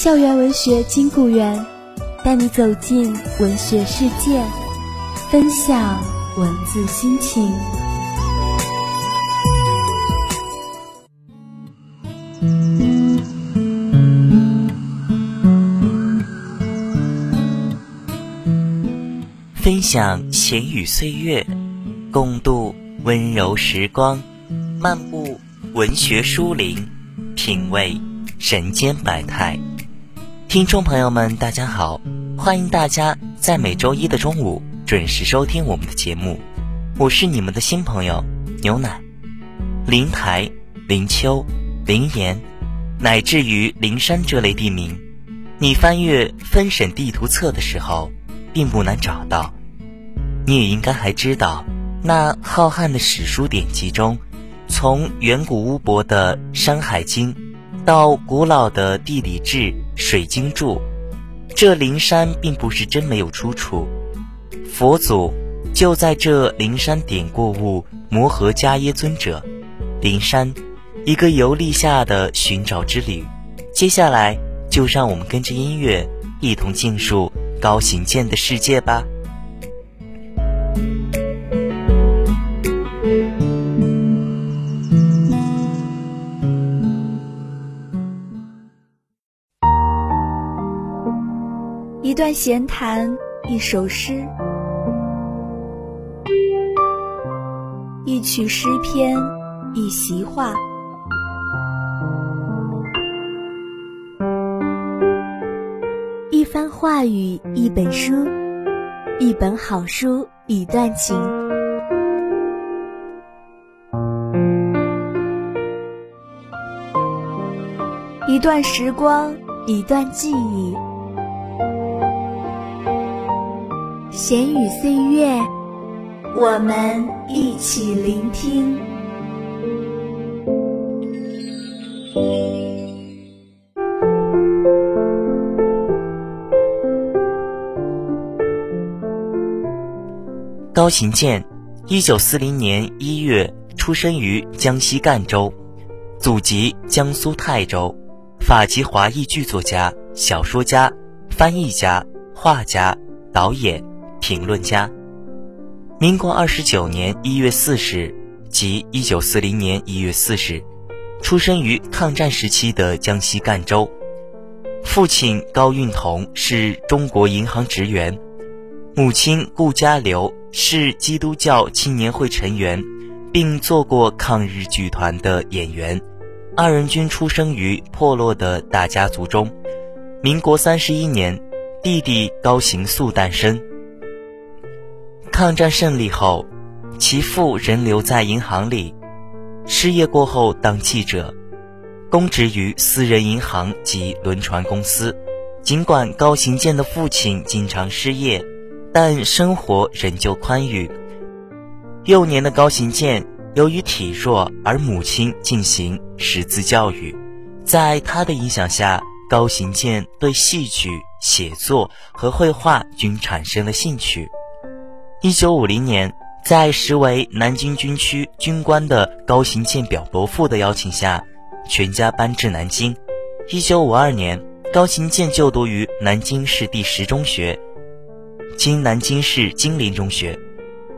校园文学金谷园，带你走进文学世界，分享文字心情。分享闲语岁月，共度温柔时光，漫步文学书林，品味人间百态。听众朋友们，大家好！欢迎大家在每周一的中午准时收听我们的节目，我是你们的新朋友牛奶。灵台、灵丘、灵岩，乃至于灵山这类地名，你翻阅分省地图册的时候，并不难找到。你也应该还知道，那浩瀚的史书典籍中，从远古巫伯的《山海经》。到古老的地理志《水经注》，这灵山并不是真没有出处，佛祖就在这灵山点过悟摩诃迦耶尊者。灵山，一个游历下的寻找之旅。接下来，就让我们跟着音乐一同进入高行健的世界吧。段闲谈，一首诗，一曲诗篇，一席话，一番话语，一本书，一本好书，一段情，一段时光，一段记忆。闲语岁月，我们一起聆听。高行健，一九四零年一月出生于江西赣州，祖籍江苏泰州，法籍华裔剧作家、小说家、翻译家、画家、导演。评论家，民国二十九年一月四日，即一九四零年一月四日，出生于抗战时期的江西赣州。父亲高运同是中国银行职员，母亲顾家留是基督教青年会成员，并做过抗日剧团的演员。二人均出生于破落的大家族中。民国三十一年，弟弟高行素诞生。抗战胜利后，其父仍留在银行里，失业过后当记者，公职于私人银行及轮船公司。尽管高行健的父亲经常失业，但生活仍旧宽裕。幼年的高行健由于体弱，而母亲进行识字教育，在他的影响下，高行健对戏剧、写作和绘画均产生了兴趣。一九五零年，在时为南京军区军官的高行健表伯父的邀请下，全家搬至南京。一九五二年，高行健就读于南京市第十中学，今南京市金陵中学，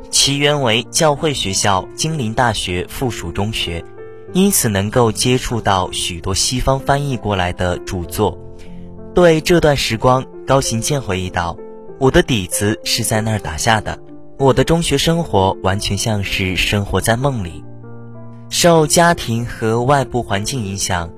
其原为教会学校金陵大学附属中学。因此能够接触到许多西方翻译过来的著作。对这段时光，高行健回忆道：“我的底子是在那儿打下的，我的中学生活完全像是生活在梦里。”受家庭和外部环境影响，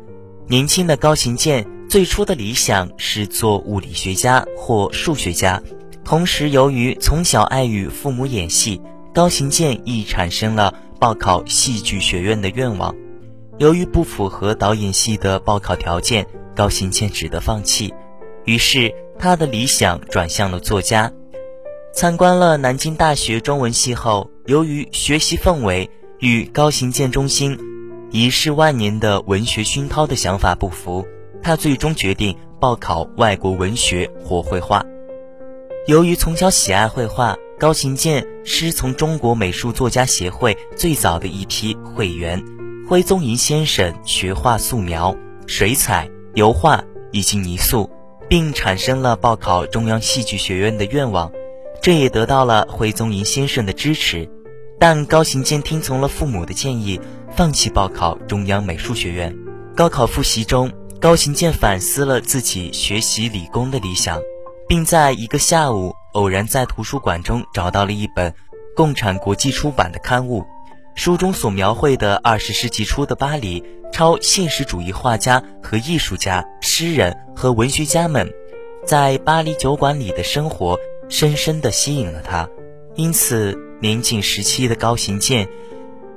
年轻的高行健最初的理想是做物理学家或数学家。同时，由于从小爱与父母演戏，高行健亦产生了报考戏剧学院的愿望。由于不符合导演系的报考条件，高行健只得放弃。于是，他的理想转向了作家。参观了南京大学中文系后，由于学习氛围与高行健中心遗世万年的文学熏陶的想法不符，他最终决定报考外国文学或绘画。由于从小喜爱绘画，高行健师从中国美术作家协会最早的一批会员徽宗银先生学画素描、水彩、油画以及泥塑，并产生了报考中央戏剧学院的愿望，这也得到了徽宗银先生的支持。但高行健听从了父母的建议，放弃报考中央美术学院。高考复习中，高行健反思了自己学习理工的理想。并在一个下午偶然在图书馆中找到了一本共产国际出版的刊物，书中所描绘的二十世纪初的巴黎超现实主义画家和艺术家、诗人和文学家们在巴黎酒馆里的生活，深深地吸引了他。因此，年仅十七的高行健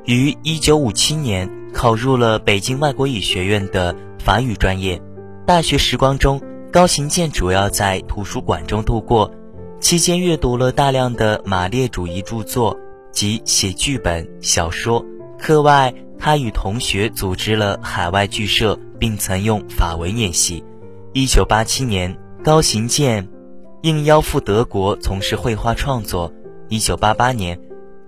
于一九五七年考入了北京外国语学院的法语专业。大学时光中。高行健主要在图书馆中度过，期间阅读了大量的马列主义著作及写剧本、小说。课外，他与同学组织了海外剧社，并曾用法文演戏。一九八七年，高行健应邀赴德国从事绘画创作。一九八八年，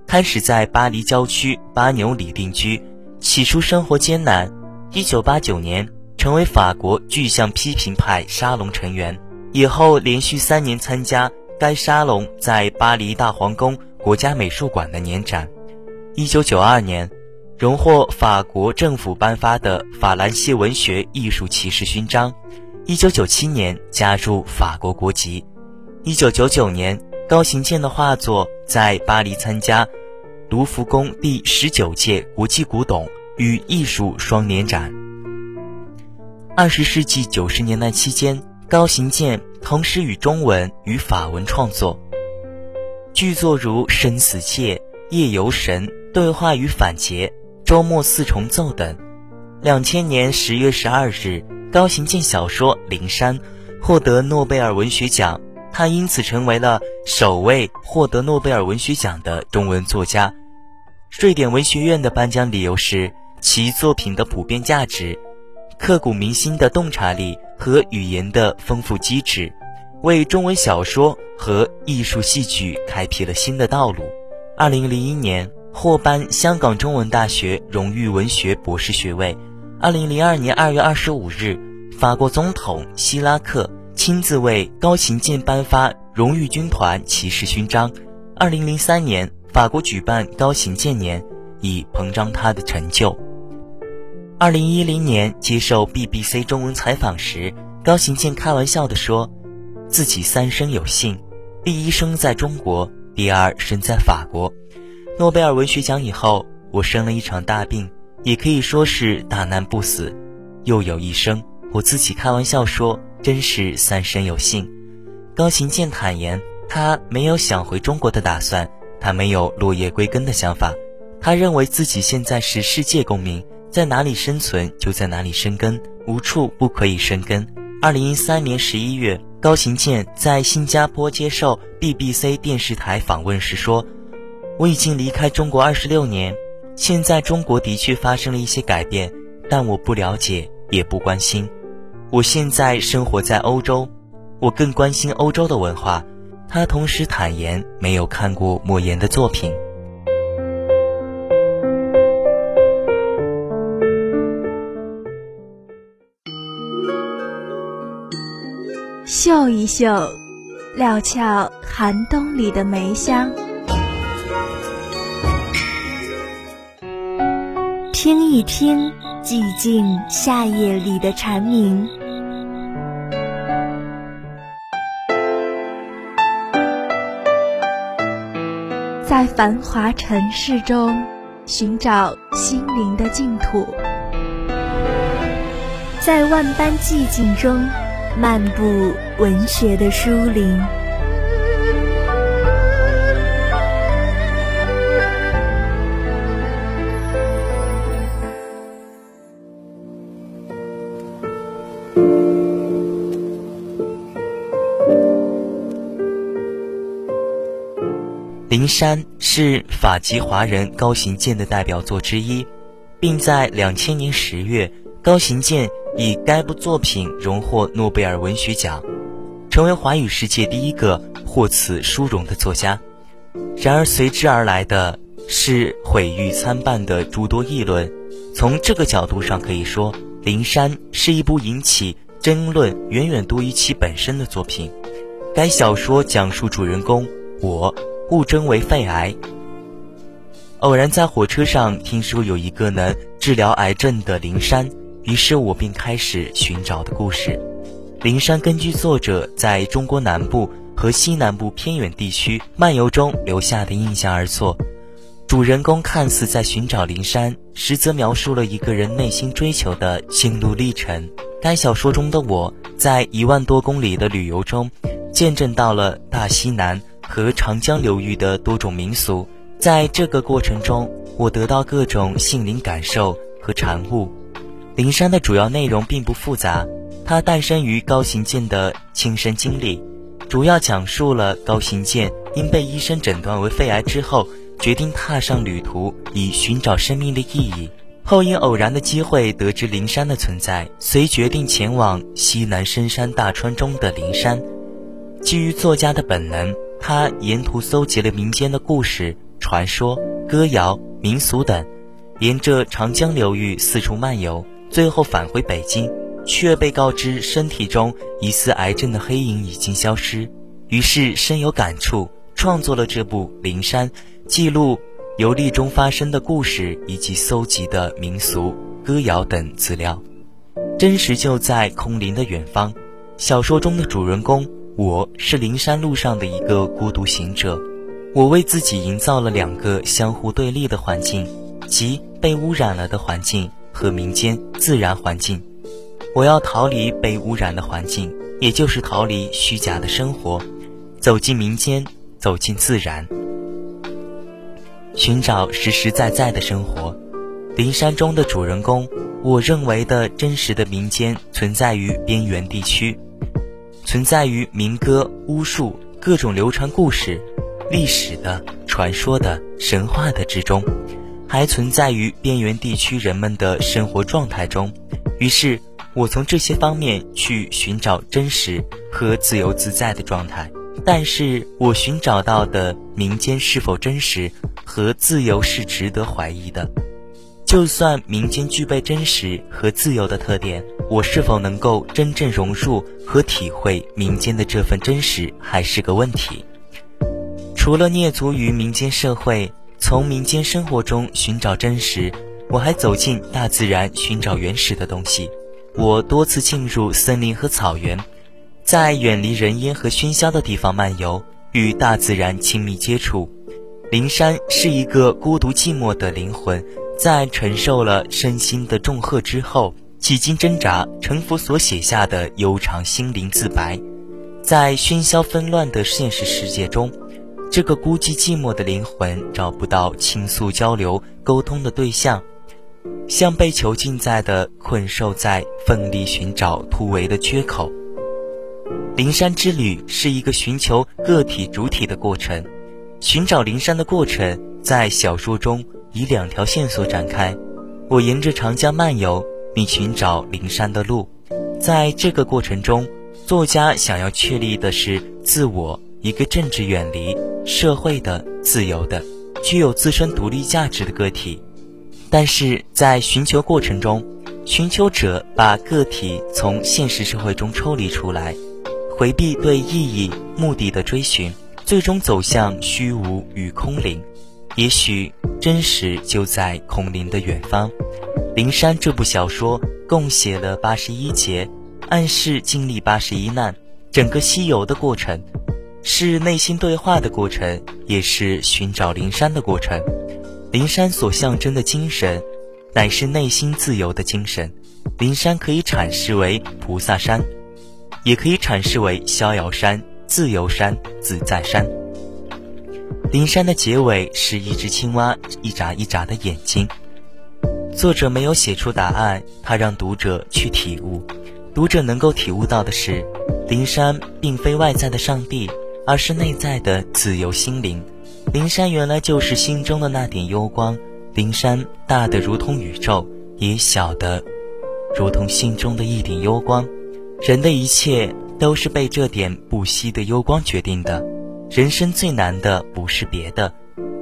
开始在巴黎郊区巴纽里定居，起初生活艰难。一九八九年。成为法国具象批评派沙龙成员，以后连续三年参加该沙龙在巴黎大皇宫国家美术馆的年展。一九九二年，荣获法国政府颁发的法兰西文学艺术骑士勋章。一九九七年，加入法国国籍。一九九九年，高行健的画作在巴黎参加卢浮宫第十九届国际古董与艺术双年展。二十世纪九十年代期间，高行健同时与中文与法文创作剧作如《生死界》《夜游神》《对话与反诘》《周末四重奏》等。两千年十月十二日，高行健小说《灵山》获得诺贝尔文学奖，他因此成为了首位获得诺贝尔文学奖的中文作家。瑞典文学院的颁奖理由是其作品的普遍价值。刻骨铭心的洞察力和语言的丰富机智，为中文小说和艺术戏剧开辟了新的道路。二零零一年获颁香港中文大学荣誉文学博士学位。二零零二年二月二十五日，法国总统希拉克亲自为高行健颁发荣誉军团骑士勋章。二零零三年，法国举办高行健年，以膨胀他的成就。二零一零年接受 BBC 中文采访时，高行健开玩笑地说：“自己三生有幸，第一生在中国，第二生在法国。诺贝尔文学奖以后，我生了一场大病，也可以说是大难不死。又有一生，我自己开玩笑说，真是三生有幸。”高行健坦言，他没有想回中国的打算，他没有落叶归根的想法，他认为自己现在是世界公民。在哪里生存，就在哪里生根，无处不可以生根。二零一三年十一月，高行健在新加坡接受 BBC 电视台访问时说：“我已经离开中国二十六年，现在中国的确发生了一些改变，但我不了解，也不关心。我现在生活在欧洲，我更关心欧洲的文化。”他同时坦言没有看过莫言的作品。嗅一嗅，料峭寒冬里的梅香。听一听寂静夏夜里的蝉鸣，在繁华尘世中寻找心灵的净土，在万般寂静中漫步文学的书林。灵山是法籍华人高行健的代表作之一，并在两千年十月，高行健以该部作品荣获诺贝尔文学奖，成为华语世界第一个获此殊荣的作家。然而随之而来的是毁誉参半的诸多议论。从这个角度上可以说，《灵山》是一部引起争论远远多于其本身的作品。该小说讲述主人公我。误诊为肺癌，偶然在火车上听说有一个能治疗癌症的灵山，于是我便开始寻找的故事。灵山根据作者在中国南部和西南部偏远地区漫游中留下的印象而作。主人公看似在寻找灵山，实则描述了一个人内心追求的心路历程。该小说中的我在一万多公里的旅游中，见证到了大西南。和长江流域的多种民俗，在这个过程中，我得到各种心灵感受和禅悟。灵山的主要内容并不复杂，它诞生于高行健的亲身经历，主要讲述了高行健因被医生诊断为肺癌之后，决定踏上旅途以寻找生命的意义。后因偶然的机会得知灵山的存在，遂决定前往西南深山大川中的灵山。基于作家的本能。他沿途搜集了民间的故事、传说、歌谣、民俗等，沿着长江流域四处漫游，最后返回北京，却被告知身体中疑似癌症的黑影已经消失。于是深有感触，创作了这部《灵山》，记录游历中发生的故事以及搜集的民俗、歌谣等资料。真实就在空灵的远方。小说中的主人公。我是灵山路上的一个孤独行者，我为自己营造了两个相互对立的环境，即被污染了的环境和民间自然环境。我要逃离被污染的环境，也就是逃离虚假的生活，走进民间，走进自然，寻找实实在在的生活。灵山中的主人公，我认为的真实的民间存在于边缘地区。存在于民歌、巫术、各种流传故事、历史的、传说的、神话的之中，还存在于边缘地区人们的生活状态中。于是，我从这些方面去寻找真实和自由自在的状态。但是我寻找到的民间是否真实和自由是值得怀疑的。就算民间具备真实和自由的特点。我是否能够真正融入和体会民间的这份真实，还是个问题。除了蹑足于民间社会，从民间生活中寻找真实，我还走进大自然寻找原始的东西。我多次进入森林和草原，在远离人烟和喧嚣的地方漫游，与大自然亲密接触。灵山是一个孤独寂寞的灵魂，在承受了身心的重荷之后。几经挣扎，成佛所写下的悠长心灵自白，在喧嚣纷乱的现实世界中，这个孤寂寂寞的灵魂找不到倾诉、交流、沟通的对象，像被囚禁在的困兽在奋力寻找突围的缺口。灵山之旅是一个寻求个体主体的过程，寻找灵山的过程在小说中以两条线索展开。我沿着长江漫游。并寻找灵山的路，在这个过程中，作家想要确立的是自我，一个政治远离社会的、自由的、具有自身独立价值的个体。但是在寻求过程中，寻求者把个体从现实社会中抽离出来，回避对意义、目的的追寻，最终走向虚无与空灵。也许真实就在空灵的远方。《灵山》这部小说共写了八十一节，暗示经历八十一难。整个西游的过程，是内心对话的过程，也是寻找灵山的过程。灵山所象征的精神，乃是内心自由的精神。灵山可以阐释为菩萨山，也可以阐释为逍遥山、自由山、自在山。灵山的结尾是一只青蛙一眨一眨的眼睛。作者没有写出答案，他让读者去体悟。读者能够体悟到的是。灵山并非外在的上帝，而是内在的自由心灵。灵山原来就是心中的那点幽光。灵山大的如同宇宙，也小的如同心中的一点幽光。人的一切都是被这点不息的幽光决定的。人生最难的不是别的，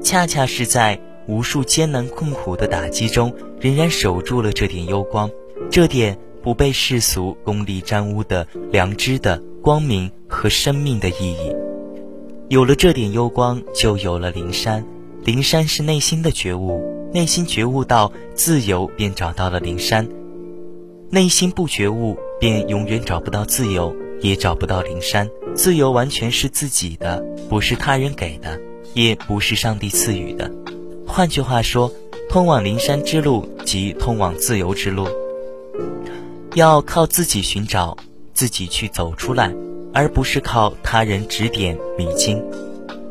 恰恰是在无数艰难困苦的打击中，仍然守住了这点幽光。这点。不被世俗功利沾污的良知的光明和生命的意义，有了这点幽光，就有了灵山。灵山是内心的觉悟，内心觉悟到自由，便找到了灵山；内心不觉悟，便永远找不到自由，也找不到灵山。自由完全是自己的，不是他人给的，也不是上帝赐予的。换句话说，通往灵山之路即通往自由之路。要靠自己寻找，自己去走出来，而不是靠他人指点迷津。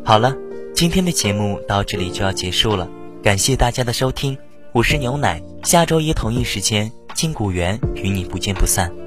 好了，今天的节目到这里就要结束了，感谢大家的收听，我是牛奶，下周一同一时间金谷园与你不见不散。